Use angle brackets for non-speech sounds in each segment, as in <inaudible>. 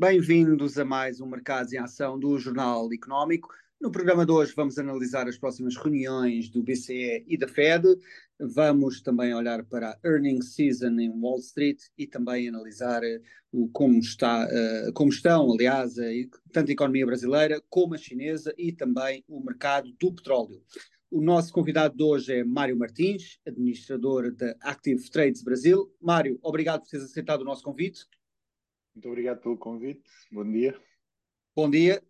Bem-vindos a mais um Mercados em Ação do Jornal Económico. No programa de hoje vamos analisar as próximas reuniões do BCE e da Fed. Vamos também olhar para a earnings season em Wall Street e também analisar uh, como, está, uh, como estão, aliás, tanto a economia brasileira como a chinesa e também o mercado do petróleo. O nosso convidado de hoje é Mário Martins, administrador da Active Trades Brasil. Mário, obrigado por teres aceitado o nosso convite. Muito obrigado pelo convite. Bom dia. Bom dia.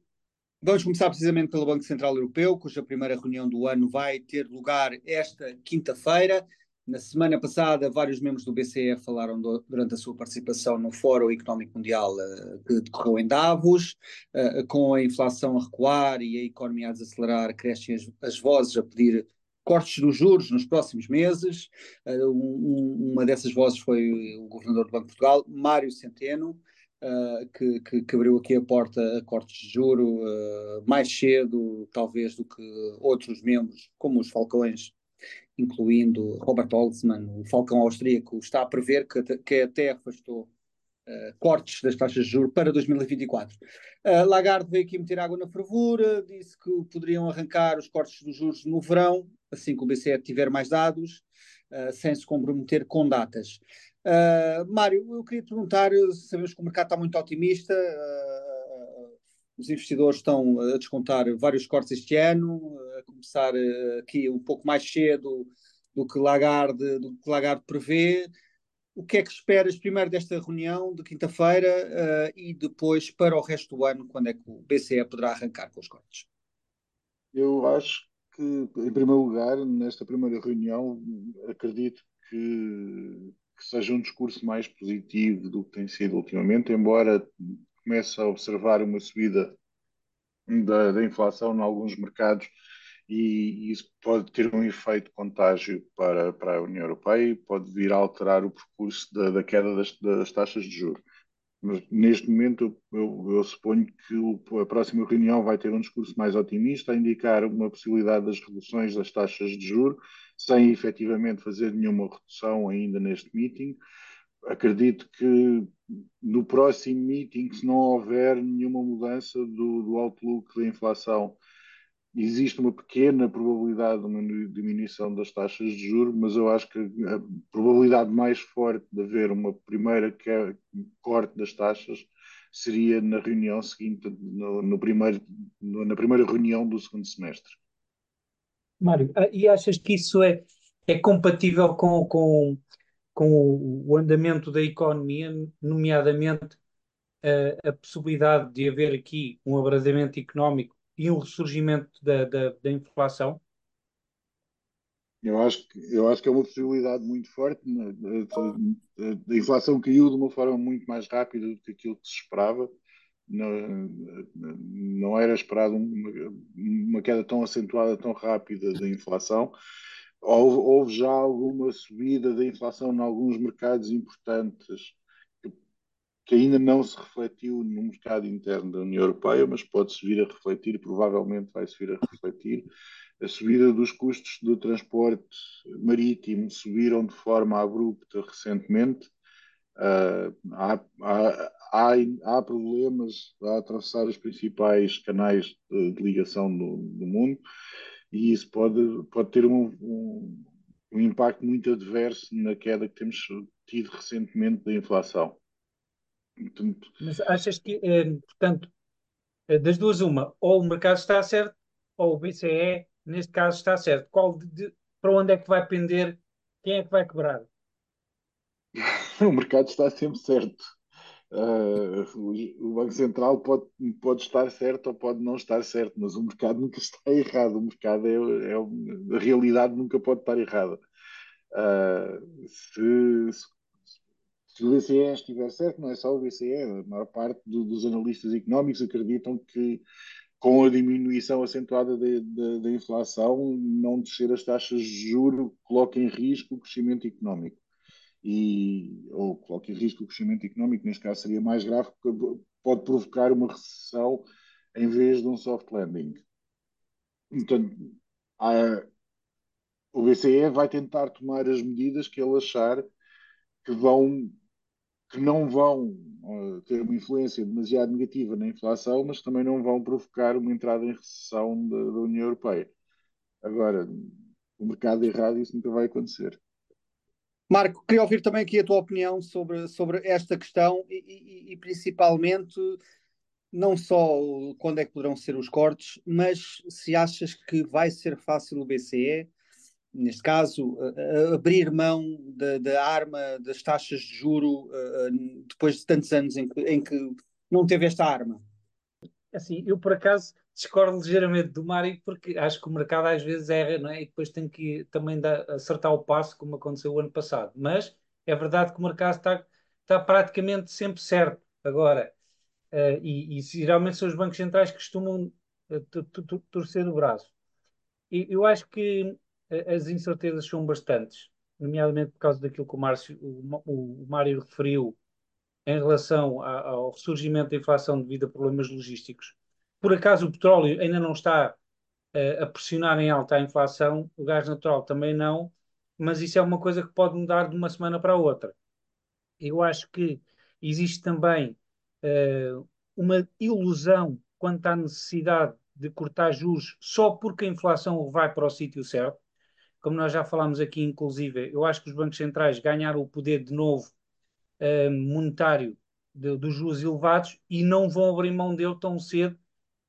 Vamos começar precisamente pelo Banco Central Europeu, cuja primeira reunião do ano vai ter lugar esta quinta-feira. Na semana passada, vários membros do BCE falaram do, durante a sua participação no Fórum Económico Mundial uh, que decorreu em Davos. Uh, com a inflação a recuar e a economia a desacelerar, crescem as, as vozes a pedir cortes dos juros nos próximos meses. Uh, um, uma dessas vozes foi o governador do Banco de Portugal, Mário Centeno, uh, que, que, que, abriu aqui a porta a cortes de juro uh, mais cedo, talvez, do que outros membros, como os Falcões incluindo Robert Holtzman, o Falcão austríaco, está a prever que, que até afastou uh, cortes das taxas de juros para 2024. Uh, Lagarde veio aqui meter água na fervura, disse que poderiam arrancar os cortes dos juros no verão, assim que o BCE tiver mais dados, uh, sem se comprometer com datas. Mário, eu queria perguntar, sabemos que o mercado está muito otimista, os investidores estão a descontar vários cortes este ano, a começar eh, aqui um pouco mais cedo do que Lagarde, do que Lagarde prevê. O que é que esperas primeiro desta reunião de quinta-feira uh, e depois para o resto do ano, quando é que o BCE poderá arrancar com os cortes? Eu acho que, em primeiro lugar, nesta primeira reunião, acredito que, que seja um discurso mais positivo do que tem sido ultimamente, embora começa a observar uma subida da, da inflação em alguns mercados e, e isso pode ter um efeito contágio para, para a União Europeia e pode vir a alterar o percurso da, da queda das, das taxas de juros. Mas neste momento eu, eu, suponho que o, a próxima reunião vai ter um discurso mais otimista, a indicar uma possibilidade das reduções das taxas de juros, sem efetivamente fazer nenhuma redução ainda neste meeting, acredito que no próximo meeting, se não houver nenhuma mudança do, do outlook da inflação, existe uma pequena probabilidade de uma diminuição das taxas de juros, mas eu acho que a probabilidade mais forte de haver uma primeira corte das taxas seria na reunião seguinte, no, no primeiro, na primeira reunião do segundo semestre. Mário, ah, e achas que isso é, é compatível com, com com o, andamento da economia, nomeadamente a, a, possibilidade de haver aqui um abrandamento económico e um ressurgimento da, da, da inflação? Eu acho, que, eu acho que é uma possibilidade muito forte. Né? A, a, inflação caiu de uma forma muito mais rápida do que aquilo que se esperava. Não, não era esperado uma, uma queda tão acentuada, tão rápida da inflação. Houve, houve, já alguma subida da inflação em alguns mercados importantes que, ainda não se refletiu no mercado interno da União Europeia, mas pode-se vir a refletir, provavelmente vai-se vir a refletir. A subida dos custos do transporte marítimo subiram de forma abrupta recentemente. Uh, há, há, há, há, problemas a atravessar os principais canais de, de ligação do, do mundo e isso pode, pode ter um, um, um impacto muito adverso na queda que temos tido recentemente da inflação. Mas achas que, eh, portanto, eh, das duas, uma, ou o mercado está certo, ou o BCE, neste caso, está certo. Qual de, para onde é que vai pender? Quem é que vai quebrar? <laughs> o mercado está sempre certo. Uh, o Banco Central pode, pode estar certo ou pode não estar certo, mas o mercado nunca <laughs> está errado. O mercado é, é a realidade nunca pode estar errada. Uh, se, se, se, o BCE estiver certo, não é só o BCE, a maior parte do, dos analistas económicos acreditam que com a diminuição acentuada da inflação, não descer as taxas de juro coloca em risco o crescimento económico e, ou coloca em risco o crescimento económico, neste caso seria mais grave, porque pode provocar uma recessão em vez de um soft landing. Portanto, o BCE vai tentar tomar as medidas que ele achar que vão que não vão uh, ter uma influência demasiado negativa na inflação, mas também não vão provocar uma entrada em recessão da, da União Europeia. Agora, o mercado errado, isso nunca vai acontecer. Marco, queria ouvir também aqui a tua opinião sobre, sobre esta questão e, e, e, principalmente não só quando é que poderão ser os cortes, mas se achas que vai ser fácil o BCE, neste caso, abrir mão da, arma das taxas de juro depois de tantos anos em que, em que não teve esta arma? Assim, eu por acaso discordo ligeiramente do Mário porque acho que o mercado às vezes erra, não é? E depois tem que também dar, acertar o passo, como aconteceu o ano passado. Mas é verdade que o mercado está, está praticamente sempre certo. Agora, uh, e, e, geralmente são os bancos centrais que costumam uh, torcer o braço. E eu acho que as incertezas são bastantes, nomeadamente por causa daquilo que o, Márcio, o, o Mário referiu em relação a, ao ressurgimento da inflação devido a problemas logísticos por acaso o petróleo ainda não está uh, a pressionar em alta a inflação, o gás natural também não, mas isso é uma coisa que pode mudar de uma semana para a outra. Eu acho que existe também uh, uma ilusão quanto à necessidade de cortar juros só porque a inflação vai para o sítio certo. Como nós já falámos aqui, inclusive, eu acho que os bancos centrais ganharam o poder de novo uh, monetário de, dos juros elevados e não vão abrir mão dele tão cedo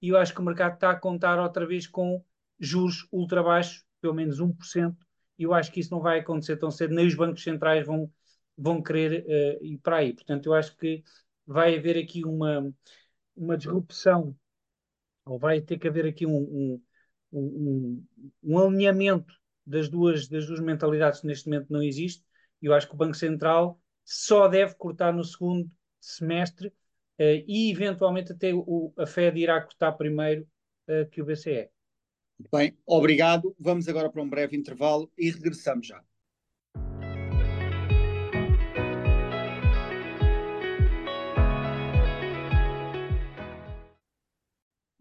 e eu acho que o mercado está a contar outra vez com juros ultra baixos, pelo menos 1%, e eu acho que isso não vai acontecer tão cedo, nem os bancos centrais vão, vão querer uh, ir para aí. Portanto, eu acho que vai haver aqui uma, uma disrupção, ou vai ter que haver aqui um, um, um, um alinhamento das duas, das duas mentalidades que neste momento não existe, e eu acho que o Banco Central só deve cortar no segundo semestre uh, e eventualmente até o, a Fed irá cortar primeiro uh, que o BCE. Bem, obrigado. Vamos agora para um breve intervalo e regressamos já.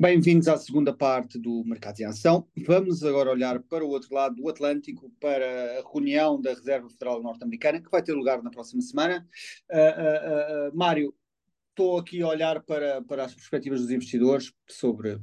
Bem-vindos à segunda parte do Mercado em Ação. Vamos agora olhar para o outro lado do Atlântico, para a reunião da Reserva Federal Norte-Americana, que vai ter lugar na próxima semana. Uh, uh, uh, Mário, estou aqui a olhar para, para as perspectivas dos investidores sobre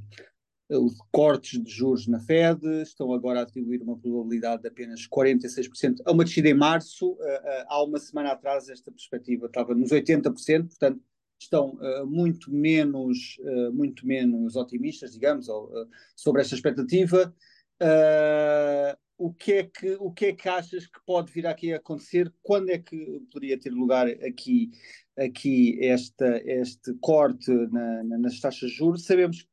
os cortes de juros na Fed, estão agora a atribuir uma probabilidade de apenas 46% a uma descida em março. Uh, uh, há uma semana atrás esta perspectiva estava nos 80%, portanto estão uh, muito menos muito menos otimistas, digamos, ou, sobre esta expectativa. o que é que o que é que achas que pode vir aqui a acontecer? Quando é que poderia ter lugar aqui aqui esta, este corte na, na, nas taxas de juros. Sabemos que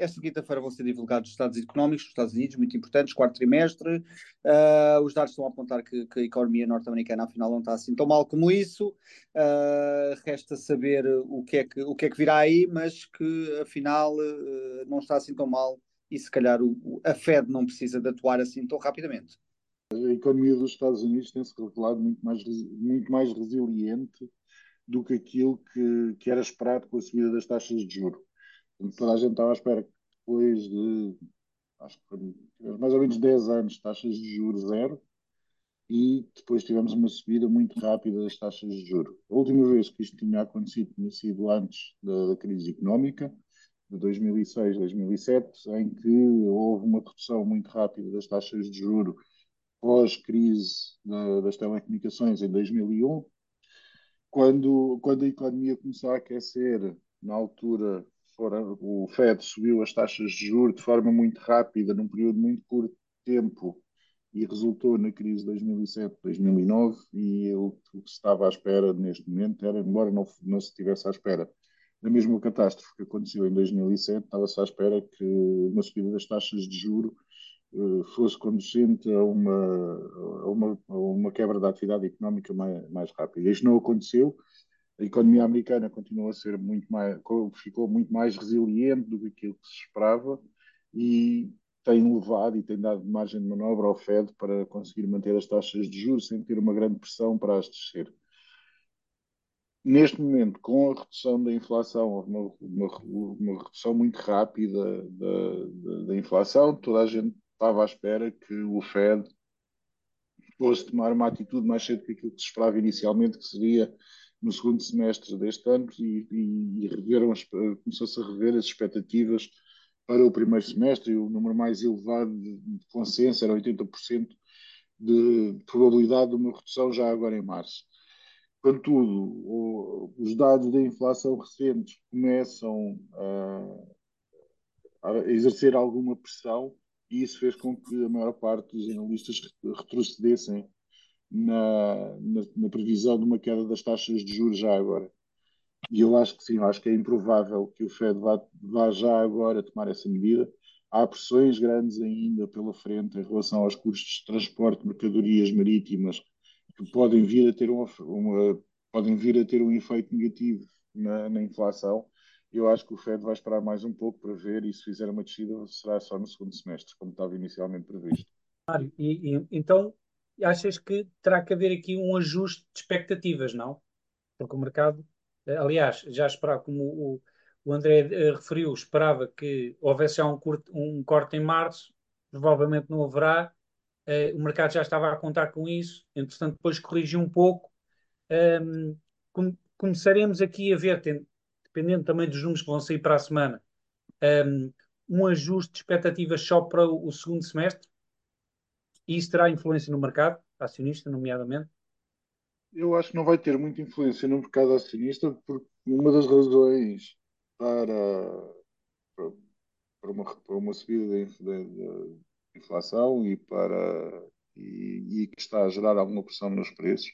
esta quinta-feira vão ser divulgados os dados económicos dos Estados Unidos, muito importantes, quarto trimestre. Uh, os dados estão a apontar que, que a economia norte-americana, afinal, não está assim tão mal como isso. Uh, resta saber o que, é que, o que é que virá aí, mas que, afinal, uh, não está assim tão mal e, se calhar, o, a Fed não precisa de atuar assim tão rapidamente. A economia dos Estados Unidos tem-se revelado muito mais, muito mais resiliente do que aquilo que, que era esperado com a subida das taxas de juros. Toda a gente estava à espera que depois de acho que mais ou menos 10 anos taxas de juros zero e depois tivemos uma subida muito rápida das taxas de juros. A última vez que isto tinha acontecido tinha sido antes da, da crise económica, de 2006, 2007, em que houve uma redução muito rápida das taxas de juros pós-crise das telecomunicações em 2001 quando, quando a economia começou a aquecer, na altura fora, o FED subiu as taxas de juros de forma muito rápida, num período muito curto de tempo, e resultou na crise de 2007, 2009, e o, o que se estava à espera neste momento era, embora não, não se estivesse à espera da mesma catástrofe que aconteceu em 2007, estava-se à espera que uma subida das taxas de juros eh, fosse conducente a uma, a uma, a uma quebra da atividade económica mais, mais rápida. Isto não aconteceu. A economia americana continuou a ser muito mais, ficou muito mais resiliente do que aquilo que se esperava e tem levado e tem dado margem de manobra ao Fed para conseguir manter as taxas de juros sem ter uma grande pressão para as descer. Neste momento, com a redução da inflação, uma, uma, uma redução muito rápida da, da, da inflação, toda a gente estava à espera que o Fed fosse tomar uma atitude mais cedo que aquilo que se esperava inicialmente, que seria no segundo semestre deste ano e, e, e reveram começou-se a rever as expectativas para o primeiro semestre e o número mais elevado de, consenso era 80% de probabilidade de uma redução já agora em março. Contudo, o, os dados da inflação recentes começam a, a, exercer alguma pressão e isso fez com que a maior parte dos analistas retrocedessem na, na, na, previsão de uma queda das taxas de juros já agora. E eu acho que sim, eu acho que é improvável que o Fed vá, vá já agora tomar essa medida. Há pressões grandes ainda pela frente em relação aos custos de transporte de mercadorias marítimas que podem vir a ter, uma, uma podem vir a ter um efeito negativo na, na inflação. Eu acho que o Fed vai esperar mais um pouco para ver e se fizer uma descida será só no segundo semestre, como estava inicialmente previsto. E, e, então achas que terá que haver aqui um ajuste de expectativas, não? Porque o mercado, eh, aliás, já esperava, como o, o André uh, referiu, esperava que houvesse já um, curto, um, corte em março, provavelmente não haverá. Uh, o mercado já estava a contar com isso, entretanto, depois corrigiu um pouco. Um, com, começaremos aqui a ver, tem, dependendo também dos números que vão sair para a semana, um, um ajuste de expectativas só para o, o segundo semestre e isso terá influência no mercado acionista, nomeadamente? Eu acho que não vai ter muita influência no mercado acionista, porque uma das razões para, para, uma, para uma subida da inflação e, para, e, e, que está a gerar alguma pressão nos preços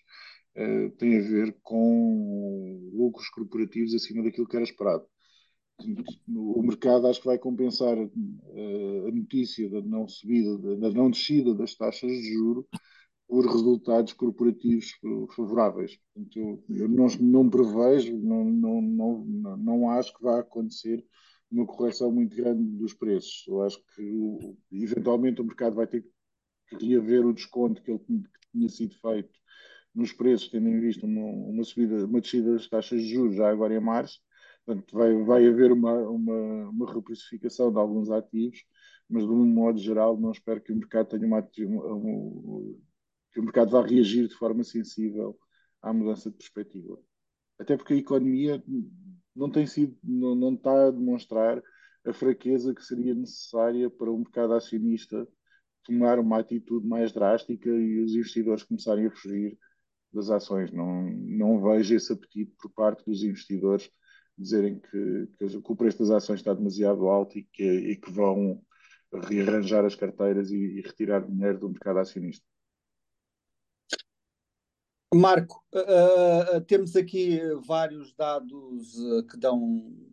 eh, tem a ver com lucros corporativos acima daquilo que era esperado o mercado acho que vai compensar uh, a notícia da não subida, da não descida das taxas de juro por resultados corporativos favoráveis. Portanto, eu, eu não, não prevejo, não, não, não, não acho que vá acontecer uma correção muito grande dos preços. Eu acho que eventualmente o mercado vai ter que reaver o desconto que, ele, que tinha sido feito nos preços, tendo em vista uma, uma subida, uma descida das taxas de juros já agora em março, Portanto, vai, vai haver uma, uma, uma reprecificação de alguns ativos, mas de um modo geral não espero que o mercado tenha uma, uma, que o mercado vá reagir de forma sensível à mudança de perspectiva. Até porque a economia não tem sido, não, não está a demonstrar a fraqueza que seria necessária para o mercado acionista tomar uma atitude mais drástica e os investidores começarem a fugir das ações. Não, não vejo esse apetite por parte dos investidores dizerem que, que, o preço das ações está demasiado alto e que, e que vão rearranjar as carteiras e, e retirar dinheiro do mercado acionista. Marco, uh, uh, temos aqui vários dados uh, que dão,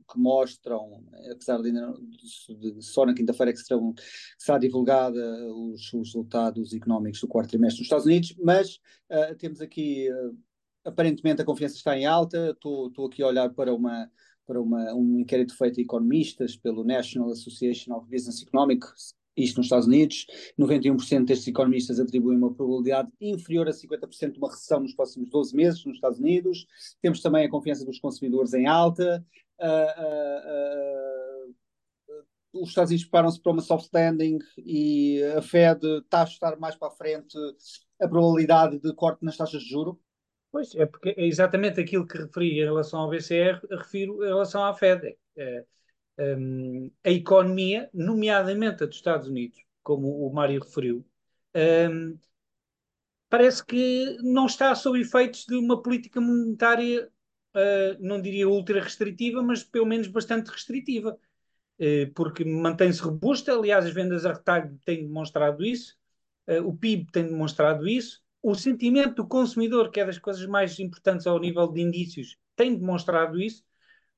que mostram, apesar de, de, só na quinta-feira que, serão, será divulgada os, os, resultados económicos do quarto trimestre nos Estados Unidos, mas temos aqui aparentemente a confiança está em alta. Estou aqui a olhar para uma para uma, um inquérito feito a economistas pelo National Association of Business Economics, isto nos Estados Unidos. 91% destes economistas atribuem uma probabilidade inferior a 50% de uma recessão nos próximos 12 meses nos Estados Unidos. Temos também a confiança dos consumidores em alta. Uh, uh, uh, os Estados Unidos preparam-se para uma soft landing e a Fed está a ajustar mais para a frente a probabilidade de corte nas taxas de juro. Pois, é porque é exatamente aquilo que referi em relação ao BCR, refiro em relação à Fed. É, um, a economia, nomeadamente a dos Estados Unidos, como o Mário referiu, um, parece que não está sob efeitos de uma política monetária, uh, não diria ultra restritiva, mas pelo menos bastante restritiva, uh, porque mantém-se robusta. Aliás, as vendas a retalho têm demonstrado isso, o PIB tem demonstrado isso o sentimento do consumidor, que é das coisas mais importantes ao nível de indícios, tem demonstrado isso.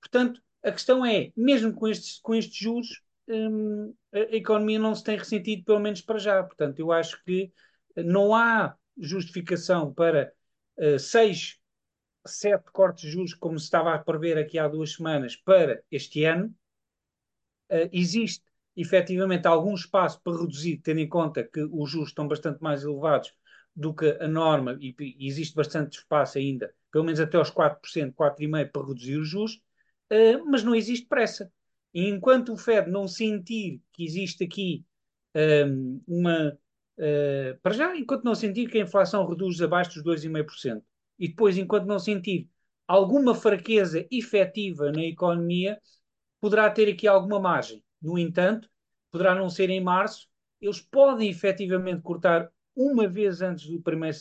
Portanto, a questão é, mesmo com estes, com estes juros, hum, a economia não se tem ressentido, pelo menos para já. Portanto, eu acho que não há justificação para uh, seis, sete cortes de juros, como se estava a prever aqui há duas semanas, para este ano. Uh, existe efetivamente algum espaço para reduzir, tendo em conta que os juros estão bastante mais elevados do que a norma, e, e existe bastante espaço ainda, pelo menos até aos 4%, 4,5% para reduzir os juros, uh, mas não existe pressa. E enquanto o Fed não sentir que existe aqui ehm, uma. Uh, para já, enquanto não sentir que a inflação reduz abaixo dos 2,5%, e depois, enquanto não sentir alguma fraqueza efetiva na economia poderá ter aqui alguma margem. No entanto, poderá não ser em março, eles podem efetivamente cortar uma vez antes do primeiro,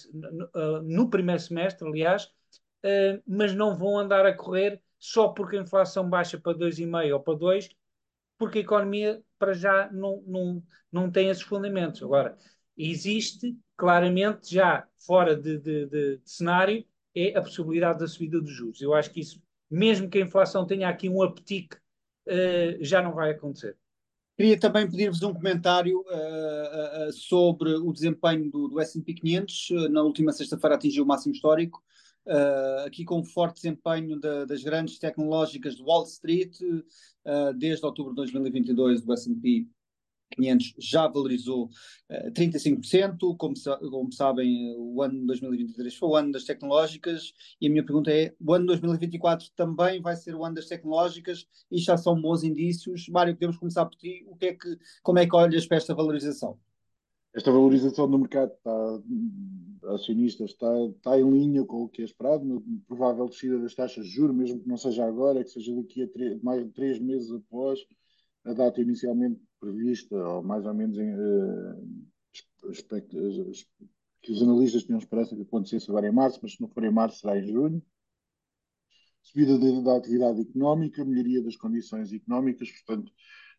no primeiro semestre, aliás, mas não vão andar a correr só porque a inflação baixa para 2,5 ou para 2, porque a economia para já não, não, não tem esses fundamentos. Agora, existe claramente já fora de, de, de, de cenário é a possibilidade da subida dos juros. Eu acho que isso, mesmo que a inflação tenha aqui um aptique, uh, já não vai acontecer. Queria também pedir-vos um comentário uh, uh, sobre o desempenho do, do S&P 500. Na última sexta-feira atingiu o máximo histórico, aqui com um forte desempenho de, das grandes tecnológicas de Wall Street, desde outubro de 2022 do S&P 500 já valorizou uh, 35%. Como, como, sabem, o ano de 2023 foi o ano das tecnológicas e a minha pergunta é: o ano de 2024 também vai ser o ano das tecnológicas e já são bons indícios? Mário, podemos começar por ti. O que é que, como é que olhas para esta valorização? Esta valorização do mercado está, acionistas está, está em linha com o que é esperado, uma provável descida das taxas de juros, mesmo que não seja agora, que seja daqui a mais de três meses após a data inicialmente prevista, ou mais ou menos em, uh, que os analistas tinham esperança que acontecesse agora em março, mas se não for em março será em junho. Subida da atividade económica, melhoria das condições económicas, portanto,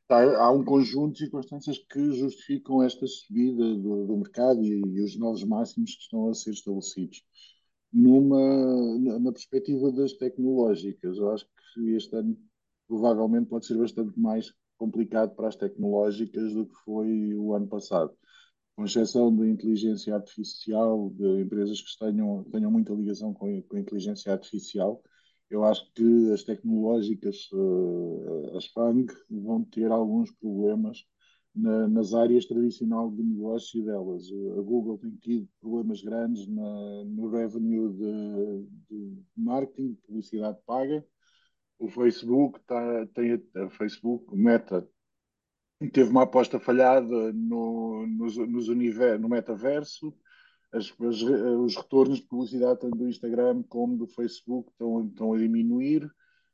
tá, há um conjunto de circunstâncias que justificam esta subida do, do mercado e, e, os novos máximos que estão a ser estabelecidos. Numa, na perspectiva das tecnológicas, eu acho que este ano provavelmente pode ser bastante mais complicado para as tecnológicas do que foi o ano passado. Com exceção da inteligência artificial, de empresas que tenham, tenham muita ligação com, com a inteligência artificial, eu acho que as tecnológicas, uh, as FANG, vão ter alguns problemas na, nas áreas tradicionais de negócio delas. A Google tem tido problemas grandes na, no revenue de, de marketing, de publicidade paga, o Facebook tá, tem a Facebook, Meta, teve uma aposta falhada no, nos, nos univer, no metaverso. As, as, os retornos de publicidade tanto do Instagram como do Facebook estão, estão a diminuir.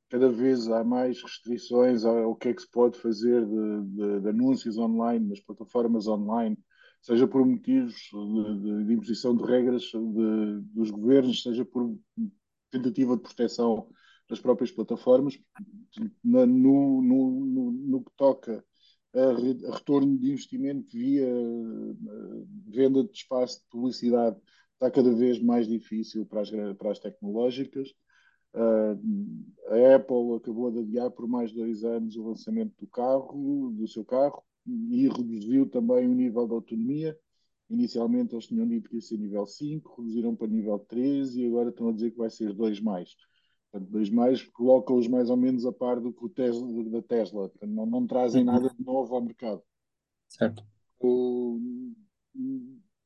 Cada vez há mais restrições ao que é que se pode fazer de, de, de anúncios online, nas plataformas online, seja por motivos de, de imposição de regras dos governos, seja por tentativa de proteção das próprias plataformas, na, no, no, no, no, que toca a, retorno de investimento via uh, venda de espaço de publicidade, está cada vez mais difícil para as, para as tecnológicas. Uh, a Apple acabou de adiar por mais dois anos o lançamento do carro, do seu carro, e reduziu também o nível de autonomia. Inicialmente eles tinham dito que ia ser nível 5, reduziram para nível 3 e agora estão a dizer que vai ser 2 mais. Portanto, dois mais colocam-os mais ou menos a par do que o Tesla, da Tesla. Portanto, não, não trazem nada de novo ao mercado. Certo. O,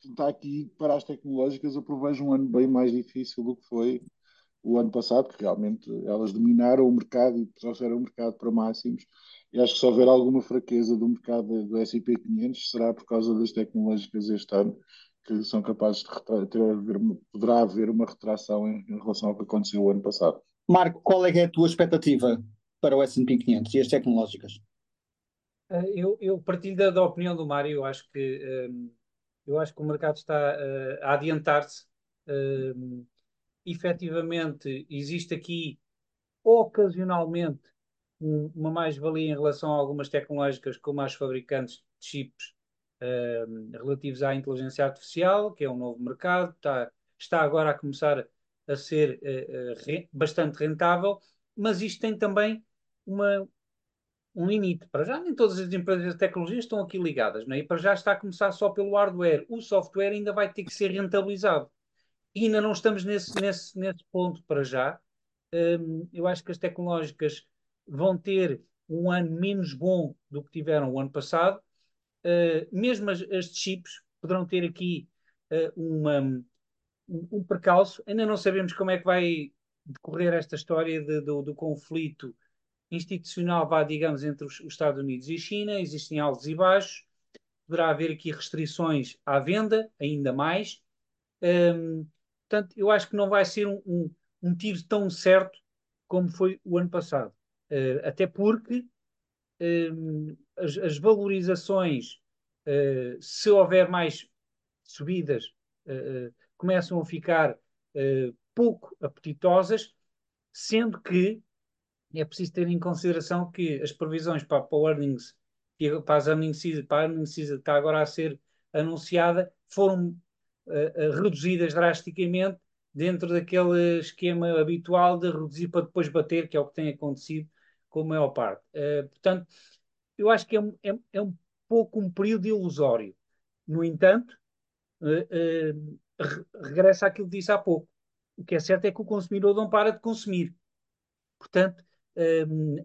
está aqui para as tecnológicas, eu prevejo um ano bem mais difícil do que foi o ano passado, que realmente elas dominaram o mercado e trouxeram o mercado para máximos. E acho que se houver alguma fraqueza do mercado do S&P 500 será por causa das tecnológicas este ano, que são capazes de ter, poderá haver uma retração em, em relação ao que aconteceu o ano passado. Marco, qual é, é a tua expectativa para o S&P 500 e as tecnológicas? Eh, eu, eu partilho da, da, opinião do Mário, eu acho que um, eu acho que o mercado está uh, a adiantar-se. Um, efetivamente, existe aqui ocasionalmente um, uma mais-valia em relação a algumas tecnológicas, como as fabricantes de chips um, relativos à inteligência artificial, que é um novo mercado, está, está agora a começar a ser uh, re, bastante rentável, mas isto tem também uma, um limite. Para já, nem todas as empresas de tecnologia estão aqui ligadas, não é? e para já está a começar só pelo hardware. O software ainda vai ter que ser rentabilizado. E ainda não estamos nesse, nesse, nesse ponto para já. Um, eu acho que as tecnológicas vão ter um ano menos bom do que tiveram o ano passado. Uh, mesmo as, as chips poderão ter aqui uh, uma, um, percalço. Ainda não sabemos como é que vai decorrer esta história de, do, do, conflito institucional, vá, digamos, entre os, os, Estados Unidos e China. Existem altos e baixos. Poderá haver aqui restrições à venda, ainda mais. Um, portanto, eu acho que não vai ser um, um, um tiro tão certo como foi o ano passado. Uh, até porque uh, as, as, valorizações, uh, se houver mais subidas, começam a ficar pouco apetitosas, sendo que é preciso ter em consideração que as previsões para, para o earnings, para as earnings season, para a earnings season que está agora a ser anunciada, foram reduzidas drasticamente dentro daquele esquema habitual de reduzir para depois bater, que é o que tem acontecido com a maior parte. Uh, portanto, eu acho que é, é, é, um pouco um período ilusório. No entanto, uh, uh, regressa àquilo que disse há pouco. O que é certo é que o consumidor não para de consumir. Portanto,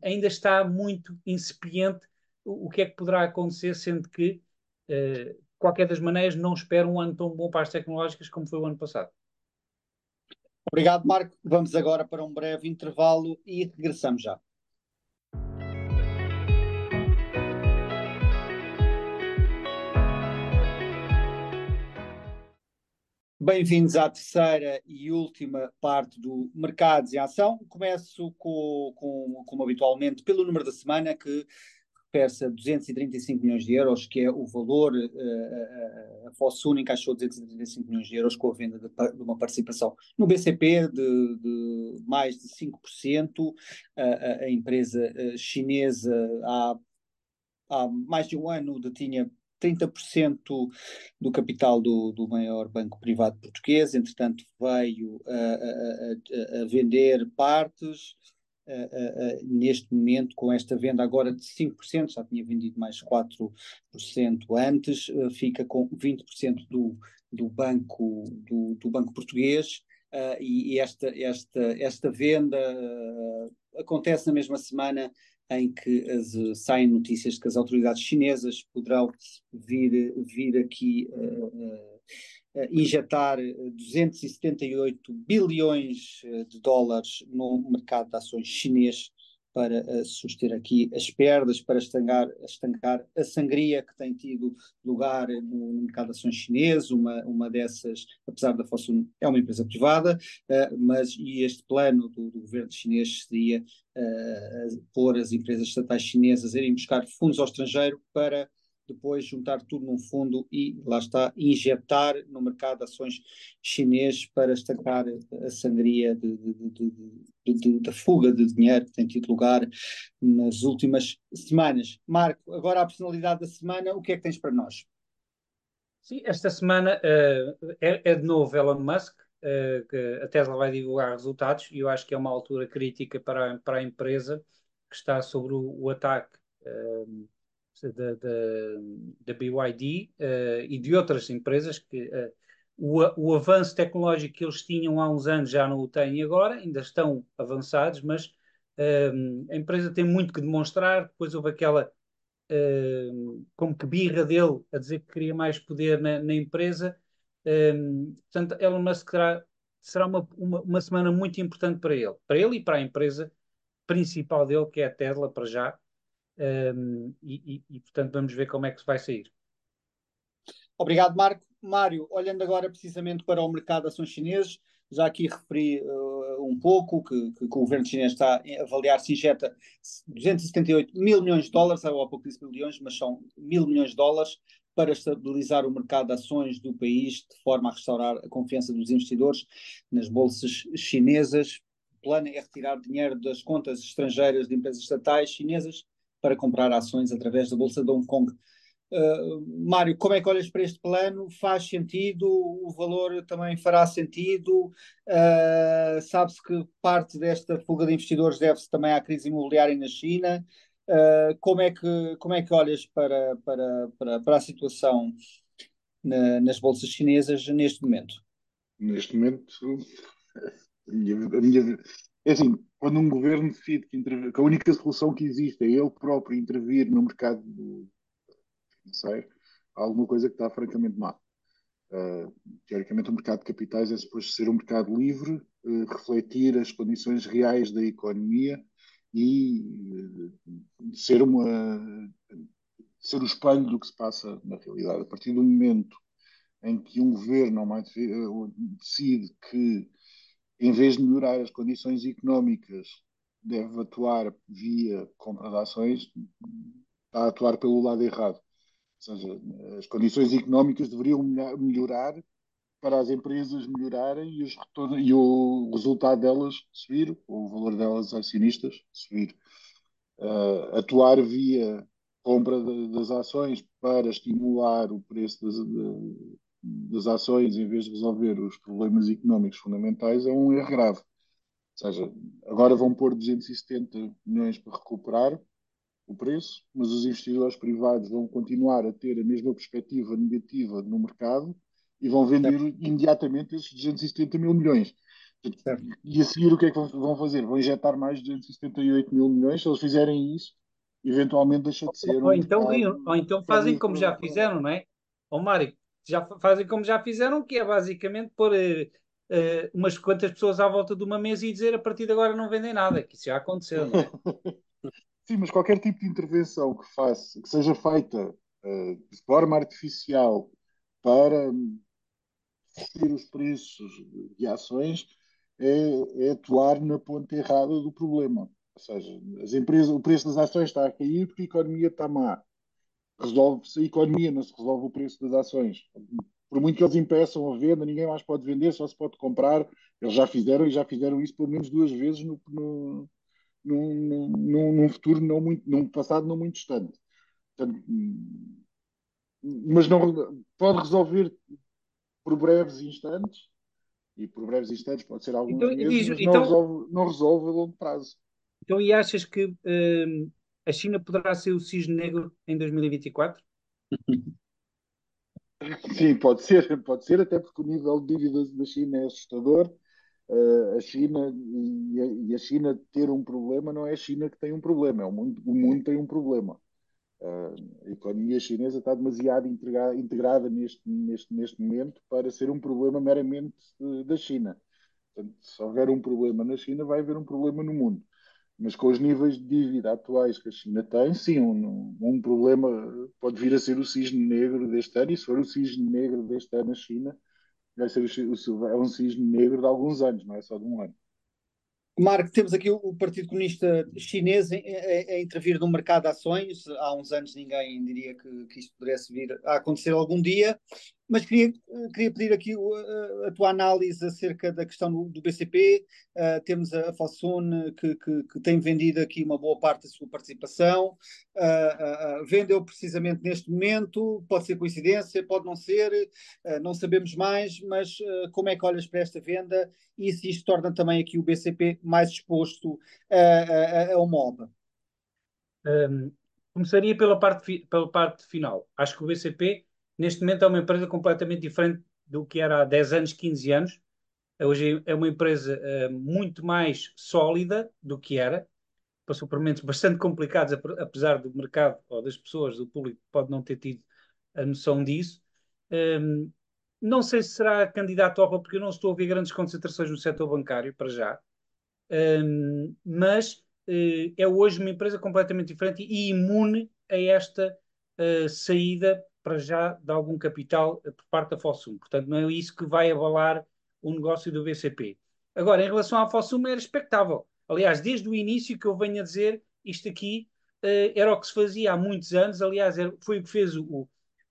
ainda está muito incipiente o, o, que é que poderá acontecer, sendo que, de qualquer das maneiras, não espero um ano tão bom para as tecnológicas como foi o ano passado. Obrigado, Marco. Vamos agora para um breve intervalo e regressamos já. Bem-vindos à terceira e última parte do Mercados em Ação. Começo com, com, como habitualmente, pelo número da semana, que refere-se a 235 milhões de euros, que é o valor, uh, a Fosun encaixou 235 milhões de euros com a venda de, de uma participação no BCP de, de mais de 5%. a, a empresa chinesa há, há mais de um ano detinha 30% do capital do, do maior banco privado português, entretanto veio a, a, a, vender partes, neste momento, com esta venda agora de 5%, já tinha vendido mais 4% antes, uh, fica com 20% do, do, banco, do, do banco português. e esta, esta, esta venda acontece na mesma semana em que as, saem notícias de que as autoridades chinesas poderão vir, vir aqui uh, injetar 278 bilhões eh, de dólares no mercado de ações chinês para uh, suster aqui as perdas, para estancar, estancar a sangria que tem tido lugar no mercado de ações chinês, uma, uma dessas, apesar da Fosun, é uma empresa privada, uh, mas e este plano do, do governo chinês seria uh, pôr as empresas estatais chinesas a irem buscar fundos ao estrangeiro para depois juntar tudo num fundo e, lá está, injetar no mercado ações chinês para estancar a sangria de, de, de, da fuga de dinheiro que tem tido lugar nas últimas semanas. Marco, agora a personalidade da semana, o que é que tens para nós? Sim, esta semana uh, é, é, de novo Elon Musk, uh, que a Tesla vai divulgar resultados e eu acho que é uma altura crítica para, para a empresa que está sobre o, o ataque. Uh, da, da, BYD uh, e de outras empresas que uh, o, o, avanço tecnológico que eles tinham há uns anos já não o têm agora, ainda estão avançados, mas uh, a empresa tem muito que demonstrar. Depois houve aquela como que birra dele a dizer que queria mais poder na, na empresa. portanto, Elon Musk terá, será uma, uma, uma semana muito importante para ele, para ele e para a empresa principal dele, que é a Tesla, para já, um, e, e, portanto, vamos ver como é que vai sair. Obrigado, Marco. Mário, olhando agora precisamente para o mercado de ações chineses, já aqui referi uh, um pouco que, que, o governo chinês está a avaliar se injeta 278 mil milhões de dólares, há pouco disse milhões, mas são mil milhões de dólares para estabilizar o mercado de ações do país, de forma a restaurar a confiança dos investidores nas bolsas chinesas. O plano é retirar dinheiro das contas estrangeiras de empresas estatais chinesas para comprar ações através da Bolsa de Hong Kong. Uh, Mário, como é que olhas para este plano? Faz sentido? O valor também fará sentido? Uh, Sabe-se que parte desta fuga de investidores deve-se também à crise imobiliária na China. Uh, como, é que, como é que olhas para, para, para, para a situação na, nas bolsas chinesas neste momento? Neste momento, a minha, a minha, é assim, quando um governo decide que, intervir, que a única solução que existe é ele próprio intervir no mercado financeiro, há alguma coisa que está francamente má. Uh, teoricamente, o mercado de capitais é suposto ser um mercado livre, uh, refletir as condições reais da economia e uh, ser, uma, ser o espelho do que se passa na realidade. A partir do momento em que um governo decide que em vez de melhorar as condições económicas, deve atuar via compra de ações, está a atuar pelo lado errado. Ou seja, as condições económicas deveriam melhorar para as empresas melhorarem e, e o resultado delas subir, o valor delas acionistas subir. Uh, atuar via compra de, das ações para estimular o preço das, das ações em vez de resolver os problemas económicos fundamentais é um erro grave. Ou seja, agora vão pôr 270 milhões para recuperar o preço, mas os investidores privados vão continuar a ter a mesma perspectiva negativa no mercado e vão vender certo. imediatamente esses 270 mil milhões. Certo. E a seguir o que é que vão fazer? Vão injetar mais 278 mil milhões. Se eles fizerem isso, eventualmente deixa de ser. Ou, um então, ou então fazem como já fizeram, não é? Ó Mário, já fazem como já fizeram, que é basicamente pôr uh, umas quantas pessoas à volta de uma mesa e dizer a partir de agora não vendem nada, que isso já aconteceu, não é? <laughs> Sim, mas qualquer tipo de intervenção que faça, que seja feita uh, de forma artificial para subir os preços de ações é, é, atuar na ponta errada do problema. Ou seja, as empresas, o preço das ações está a cair porque a economia está má. Resolve-se a economia, não se resolve o preço das ações. Por muito que eles impeçam a venda, ninguém mais pode vender, só se pode comprar. Eles já fizeram e já fizeram isso pelo menos duas vezes no, no, num, num, num futuro não muito, num passado não muito distante. Portanto, mas não pode resolver por breves instantes e por breves instantes pode ser alguns então, meses, mas então, não, resolve, não resolve a longo prazo. Então, e achas que hum, a China poderá ser o cisne negro em 2024? Sim, pode ser, pode ser, até porque o nível de dívidas da China é assustador. Uh, a China e a, e a, China ter um problema não é a China que tem um problema, é o mundo, o mundo tem um problema. Uh, a economia chinesa está demasiado integrada, integrada neste, neste, neste momento para ser um problema meramente uh, da China. Portanto, se houver um problema na China, vai haver um problema no mundo. Mas com os níveis de dívida atuais que a China tem, sim, um, um problema pode vir a ser o cisne negro deste ano, e se for o cisne negro deste ano na China, vai ser o, é um cisne negro de alguns anos, não é só de um ano. Marco, temos aqui o Partido Comunista Chinês a, intervir no mercado de ações. Há uns anos ninguém diria que, que isto pudesse vir a acontecer algum dia. Mas queria, queria pedir aqui a, a tua análise acerca da questão do, do BCP. Uh, temos a, a Fosun que, que, que, tem vendido aqui uma boa parte da sua participação. Uh, uh, vendeu precisamente neste momento. Pode ser coincidência, pode não ser, não sabemos mais. Mas como é que olhas para esta venda e se isto torna também aqui o BCP mais exposto a, a, MOB? Um, começaria pela parte, pela parte final. Acho que o BCP Neste momento é uma empresa completamente diferente do que era há 10 anos, 15 anos. Hoje é uma empresa uh, muito mais sólida do que era. Passou por momentos bastante complicados, apesar do mercado ou das pessoas, do público, pode não ter tido a noção disso. Um, ehm, não sei se será candidato ao porque eu não estou a ver grandes concentrações no setor bancário, para já. Um, ehm, mas uh, é hoje uma empresa completamente diferente e imune a esta uh, saída para já de algum capital por parte da Fossum. Portanto, não é isso que vai abalar o negócio do BCP. Agora, em relação à Fossum, era expectável. Aliás, desde o início que eu venho a dizer, isto aqui uh, era o que se fazia há muitos anos. Aliás, era, foi o que fez o,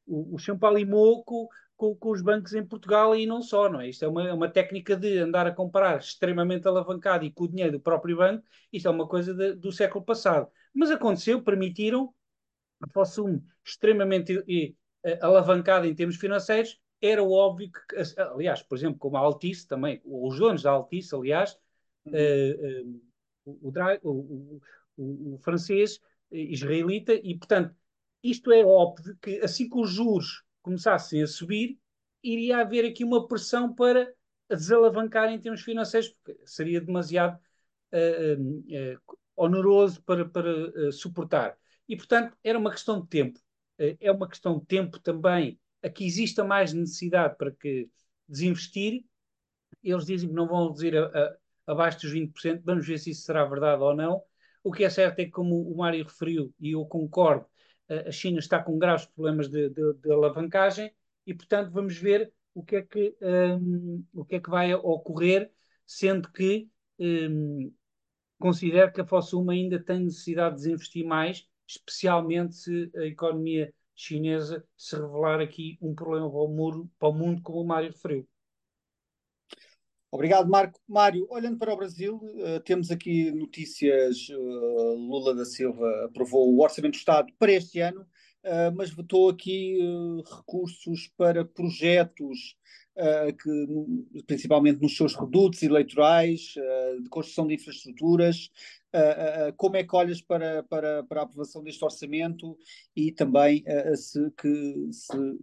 o, o com, com, os bancos em Portugal e não só, não é? Isto é uma, uma técnica de andar a comprar extremamente alavancado e com o dinheiro do próprio banco. Isto é uma coisa de, do século passado. Mas aconteceu, permitiram a Fossum extremamente uh, alavancada em termos financeiros, era óbvio que, aliás, por exemplo, como a Altice também, os donos da Altice, aliás, uhum. uh, uh, o, o, o, francês israelita, e portanto, isto é óbvio que assim que os juros começassem a subir, iria haver aqui uma pressão para desalavancar em termos financeiros, porque seria demasiado oneroso para, para suportar. E, portanto, era uma questão de tempo. Eh, é uma questão de tempo também a que exista mais necessidade para que desinvestir. Eles dizem que não vão reduzir a, a, abaixo dos 20%, vamos ver se isso será verdade ou não. O que é certo é que, como o Mário referiu, e eu concordo, a China está com graves problemas de, de, de alavancagem e, portanto, vamos ver o que é que, um, o que, é que vai ocorrer sendo que um, considero que a Fossum ainda tem necessidade de investir mais, especialmente se a economia chinesa se revelar aqui um problema para o, para o mundo, como o Mário referiu. Obrigado, Marco. Mário, olhando para o Brasil, uh, temos aqui notícias. Uh, Lula da Silva aprovou o Orçamento do Estado para este ano, uh, mas votou aqui recursos para projetos que, principalmente nos seus redutos eleitorais, de construção de infraestruturas. como é que olhas para, para, para a aprovação deste orçamento e também se, que, se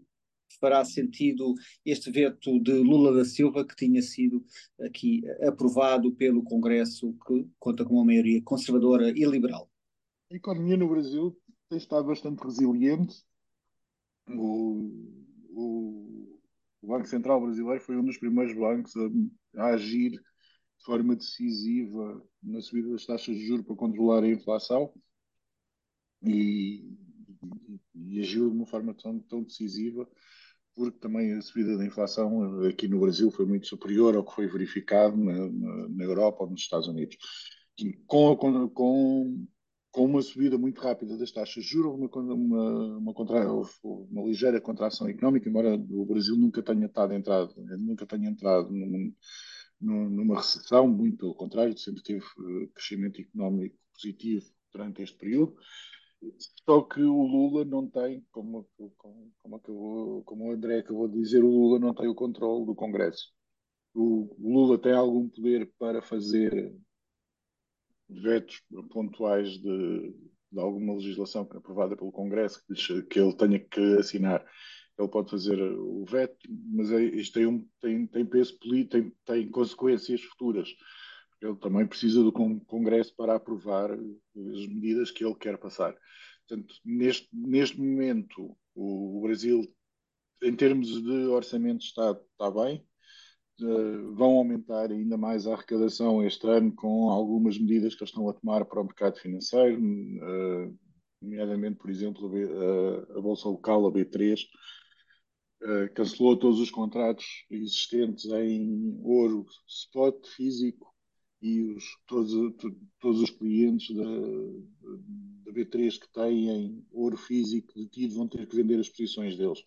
fará sentido este veto de Lula da Silva, que tinha sido aqui aprovado pelo Congresso, que conta com uma maioria conservadora e liberal. A economia no Brasil tem estado bastante resiliente. O, o, o Banco Central Brasileiro foi um dos primeiros bancos a, a agir de forma decisiva na subida das taxas de juros para controlar a inflação e, e, e agiu de uma forma tão, tão decisiva porque também a subida da inflação aqui no Brasil foi muito superior ao que foi verificado na, na, na Europa ou nos Estados Unidos. Com, com, com, com, uma subida muito rápida das taxas de juros, uma, uma, uma, contra, uma ligeira contração económica, embora o Brasil nunca tenha, estado entrado, nunca tenha entrado num, numa recessão, muito pelo contrário, sempre teve eh, crescimento económico positivo durante este período. Só que o Lula não tem, como, como, como, acabou, como o André acabou de dizer, o Lula não tem o controle do Congresso. O Lula tem algum poder para fazer vetos pontuais de, de alguma legislação é aprovada pelo Congresso que, que ele tenha que assinar. Ele pode fazer o veto, mas é, isto tem, um, tem, tem peso político, tem, tem consequências futuras ele também precisa do Congresso para aprovar as medidas que ele quer passar. Portanto, neste, neste momento, o, o Brasil, em termos de orçamento Estado, está bem. Uh, vão aumentar ainda mais a arrecadação este ano com algumas medidas que eles estão a tomar para o mercado financeiro, uh, nomeadamente, por exemplo, a, a Bolsa Local, a B3, uh, cancelou todos os contratos existentes em ouro spot físico e os, todos, todos os clientes da, da B3 que têm ouro físico detido vão ter que vender as posições deles.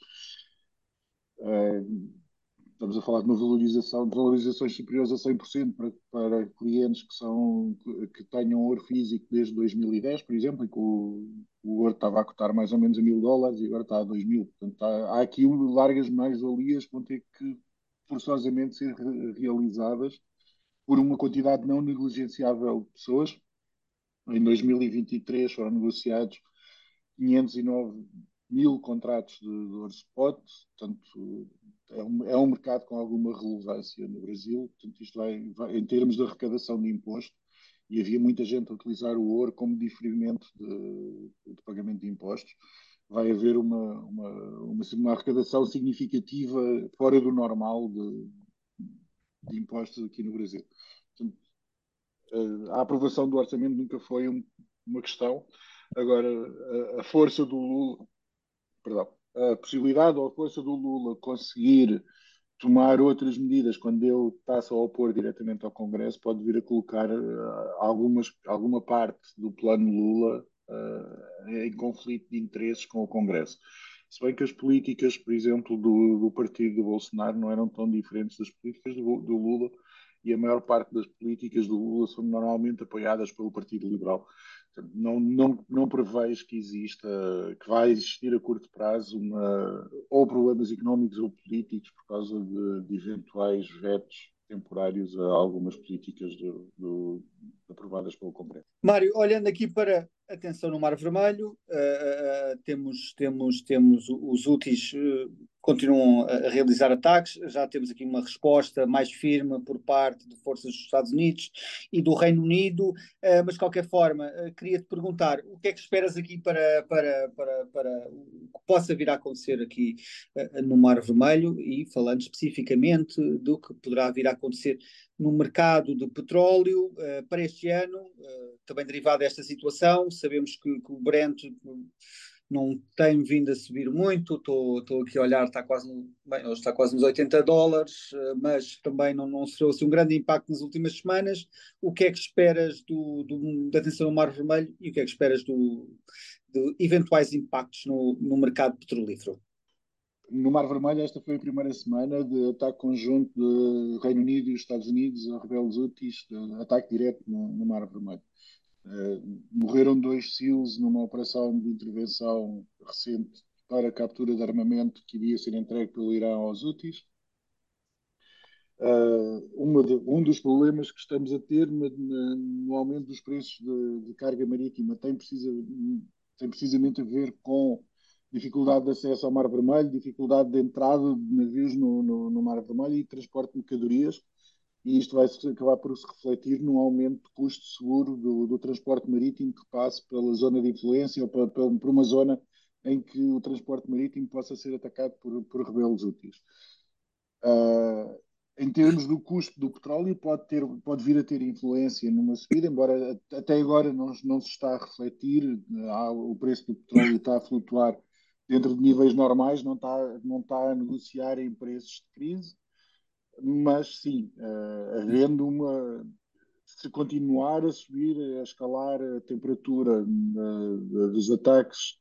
Uh, estamos a falar de uma valorização, de valorizações superiores a 100% para, para clientes que, são, que tenham ouro físico desde 2010, por exemplo, em que o, o ouro estava a custar mais ou menos a mil dólares e agora está a 2 mil. Portanto, há, há aqui largas mais-valias que vão ter que forçosamente ser realizadas por uma quantidade não negligenciável de pessoas. Em 2023 foram negociados 509 mil contratos de, de ouro spot, portanto é um, é um, mercado com alguma relevância no Brasil, portanto isto vai, vai, em termos de arrecadação de imposto, e havia muita gente a utilizar o ouro como diferimento de, de pagamento de impostos, vai haver uma, uma, uma, uma, arrecadação significativa fora do normal de, de impostos aqui no Brasil. Portanto, eh, a aprovação do orçamento nunca foi um, uma questão. Agora, a, a, força do Lula, perdão, a possibilidade ou a força do Lula conseguir tomar outras medidas quando ele está-se a opor diretamente ao Congresso pode vir a colocar uh, algumas, alguma parte do plano Lula uh, em conflito de interesses com o Congresso. Se bem que as políticas, por exemplo, do, do partido do Bolsonaro não eram tão diferentes das políticas do, do Lula, e a maior parte das políticas do Lula são normalmente apoiadas pelo Partido Liberal. Não, não, não prevejo que exista, que vai existir a curto prazo uma, ou problemas económicos ou políticos por causa de, de eventuais vetos temporários a algumas políticas do, aprovadas pelo Congresso. Mário, olhando aqui para a tensão no Mar Vermelho, uh, uh, temos, temos, temos os úteis uh, continuam a realizar ataques, já temos aqui uma resposta mais firme por parte de forças dos Estados Unidos e do Reino Unido, mas de qualquer forma, queria te perguntar o que é que esperas aqui para, para, para, para o que possa vir a acontecer aqui no Mar Vermelho e falando especificamente do que poderá vir a acontecer no mercado de petróleo uh, para este ano, uh, também derivado desta situação. Sabemos que, que, o Brent não tem vindo a subir muito, estou aqui a olhar, está quase, bem, hoje está quase nos 80 dólares, eh, mas também não, não sofreu assim, um grande impacto nas últimas semanas. O que é que esperas do, do, da tensão no Mar Vermelho e o que é que esperas do, de eventuais impactos no, no mercado petrolífero? No Mar Vermelho, esta foi a primeira semana de ataque conjunto de Reino Unido e Estados Unidos a rebeldes úteis, ataque direto no, no Mar Vermelho. Uh, morreram dois SEALs numa operação de intervenção recente para a captura de armamento que iria ser entregue pelo Irão aos úteis. Uh, de, um dos problemas que estamos a ter na, na, no aumento dos preços de, de carga marítima tem, precisa, tem precisamente a ver com dificuldade de acesso ao Mar Vermelho, dificuldade de entrada de navios no, no, no Mar Vermelho e transporte de mercadorias e isto vai acabar por se refletir num aumento de custo seguro do, do transporte marítimo que passe pela zona de influência ou para, por uma zona em que o transporte marítimo possa ser atacado por, por úteis. Uh, em termos do custo do petróleo, pode, ter, pode vir a ter influência numa subida, embora até agora não, não se está a refletir, ah, o preço do petróleo está a flutuar dentro de níveis normais, não está, não está a negociar em preços de crise mas sim, uh, havendo uma. Se continuar a subir, a escalar a temperatura uh, dos ataques,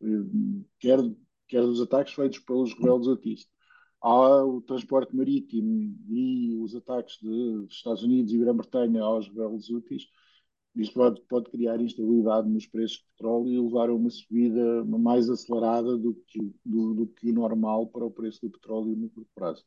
quer, quer dos ataques feitos pelos rebeldes autistas, há o transporte marítimo e os ataques dos Estados Unidos e Grã-Bretanha aos rebeldes úteis, isto pode, pode, criar instabilidade nos preços de petróleo e levar a uma subida mais acelerada do que, do, do que normal para o preço do petróleo no curto prazo.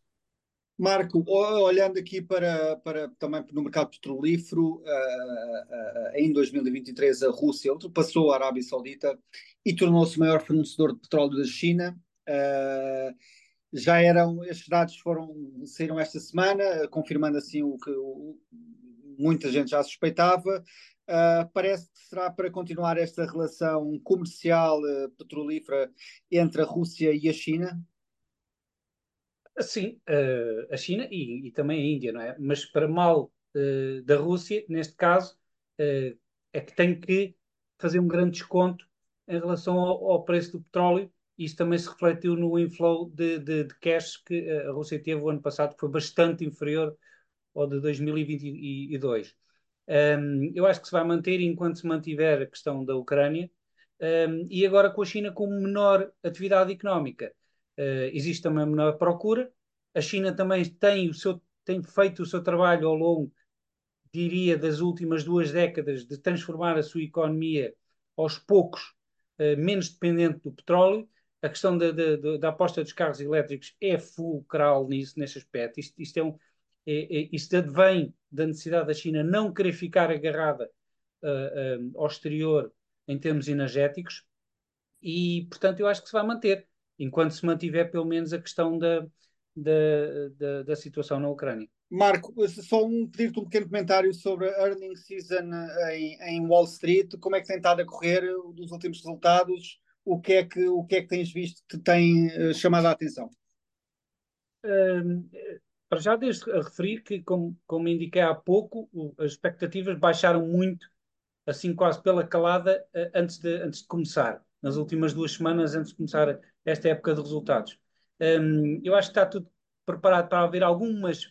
Marco, olhando aqui para, para também no mercado petrolífero, uh, uh, em 2023 a Rússia ultrapassou a Arábia Saudita e tornou-se o maior fornecedor de petróleo da China. Uh, já eram, estes dados foram, saíram esta semana, confirmando assim o que o, muita gente já suspeitava. Parece que será para continuar esta relação comercial petrolífera entre a Rússia e a China? Sim, uh, a China e, e, também a Índia, não é? Mas para mal uh, da Rússia, neste caso, uh, é que tem que fazer um grande desconto em relação ao, ao preço do petróleo. Isso também se refletiu no inflow de, de, de, cash que a Rússia teve o ano passado, que foi bastante inferior ao de 2022. Um, eu acho que se vai manter enquanto se mantiver a questão da Ucrânia um, e agora com a China com menor atividade económica uh, existe também menor procura. A China também tem, o seu, tem feito o seu trabalho ao longo, diria, das últimas duas décadas de transformar a sua economia aos poucos uh, menos dependente do petróleo. A questão da, da, da, aposta dos carros elétricos é fulcral nisso, nesse aspecto. Isto, isto, é um, é, é, isto advém da necessidade da China não querer ficar agarrada uh, uh, ao exterior em termos energéticos e, portanto, eu acho que se vai manter enquanto se mantiver pelo menos a questão da, da, da, da situação na Ucrânia. Marco, só um pedir-te um pequeno comentário sobre a earning season em, em, Wall Street, como é que tem estado a correr dos últimos resultados, o que é que, o que, é que tens visto que tem uh, chamado a atenção? Um, para já desde referir que, como, como indiquei há pouco, as expectativas baixaram muito, assim quase pela calada, uh, antes, de, antes de começar, nas últimas duas semanas antes de começar esta época de resultados. Um, eu acho que está tudo preparado para haver algumas,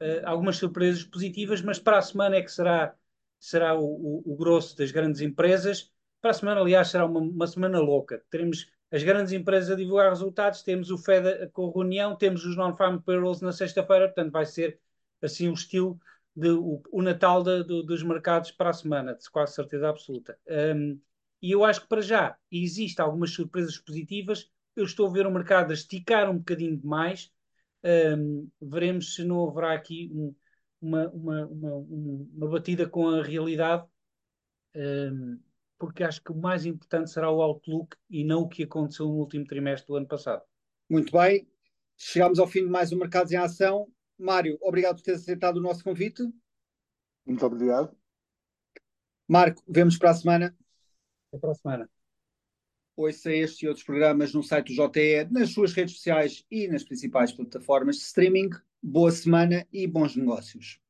uh, algumas surpresas positivas, mas para a semana é que será, será o, o, o grosso das grandes empresas. Para a semana, aliás, será uma, uma semana louca. Teremos as grandes empresas a divulgar resultados, temos o Fed com reunião, temos os non-farm payrolls na sexta-feira, portanto vai ser assim o estilo de, o, o Natal de, dos mercados para a semana, de quase certeza absoluta. Um, e eu acho que para já existem algumas surpresas positivas, eu estou a ver o mercado a esticar um bocadinho demais. Um, veremos se não haverá aqui um, uma, uma, uma, uma, batida com a realidade, um, porque acho que o mais importante será o outlook e não o que aconteceu no último trimestre do ano passado. Muito bem, chegamos ao fim de mais um Mercados em Ação. Mário, obrigado por ter aceitado o nosso convite. Muito obrigado. Marco, vemos para a semana. Até para a semana. Ouça este e outros programas no site do JTE, nas suas redes sociais e nas principais plataformas de streaming. Boa semana e bons negócios.